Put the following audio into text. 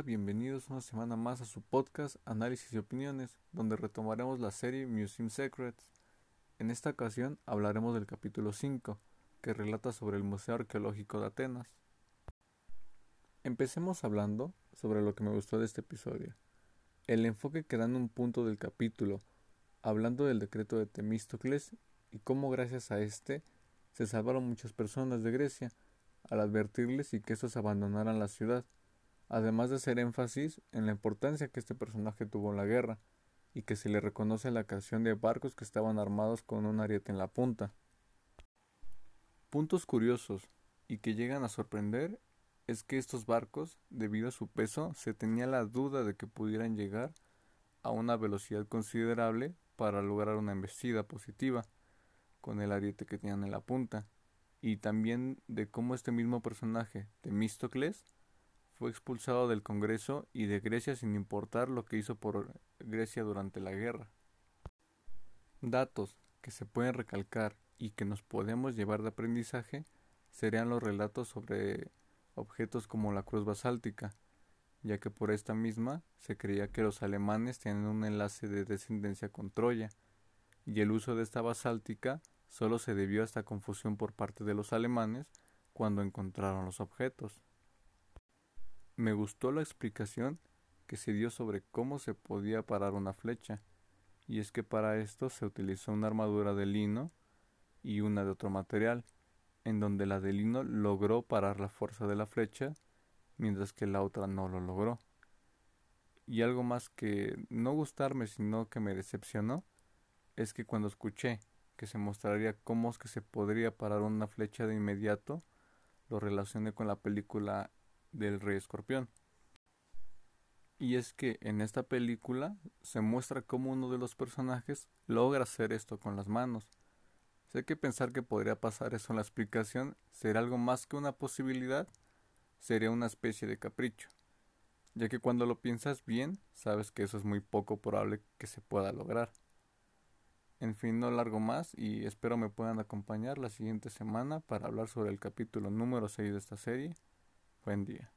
Bienvenidos una semana más a su podcast Análisis y Opiniones, donde retomaremos la serie Museum Secrets. En esta ocasión hablaremos del capítulo 5, que relata sobre el Museo Arqueológico de Atenas. Empecemos hablando sobre lo que me gustó de este episodio. El enfoque que dan un punto del capítulo, hablando del decreto de Temístocles y cómo gracias a este se salvaron muchas personas de Grecia, al advertirles y que estos abandonaran la ciudad además de hacer énfasis en la importancia que este personaje tuvo en la guerra, y que se le reconoce la creación de barcos que estaban armados con un ariete en la punta. Puntos curiosos y que llegan a sorprender es que estos barcos, debido a su peso, se tenía la duda de que pudieran llegar a una velocidad considerable para lograr una embestida positiva con el ariete que tenían en la punta, y también de cómo este mismo personaje, Temístocles, fue expulsado del Congreso y de Grecia sin importar lo que hizo por Grecia durante la guerra. Datos que se pueden recalcar y que nos podemos llevar de aprendizaje serían los relatos sobre objetos como la cruz basáltica, ya que por esta misma se creía que los alemanes tenían un enlace de descendencia con Troya, y el uso de esta basáltica solo se debió a esta confusión por parte de los alemanes cuando encontraron los objetos. Me gustó la explicación que se dio sobre cómo se podía parar una flecha, y es que para esto se utilizó una armadura de lino y una de otro material, en donde la de lino logró parar la fuerza de la flecha, mientras que la otra no lo logró. Y algo más que no gustarme, sino que me decepcionó, es que cuando escuché que se mostraría cómo es que se podría parar una flecha de inmediato, lo relacioné con la película del Rey Escorpión. Y es que en esta película se muestra cómo uno de los personajes logra hacer esto con las manos. Sé que pensar que podría pasar eso en la explicación será algo más que una posibilidad, sería una especie de capricho, ya que cuando lo piensas bien, sabes que eso es muy poco probable que se pueda lograr. En fin, no largo más y espero me puedan acompañar la siguiente semana para hablar sobre el capítulo número 6 de esta serie Buen día.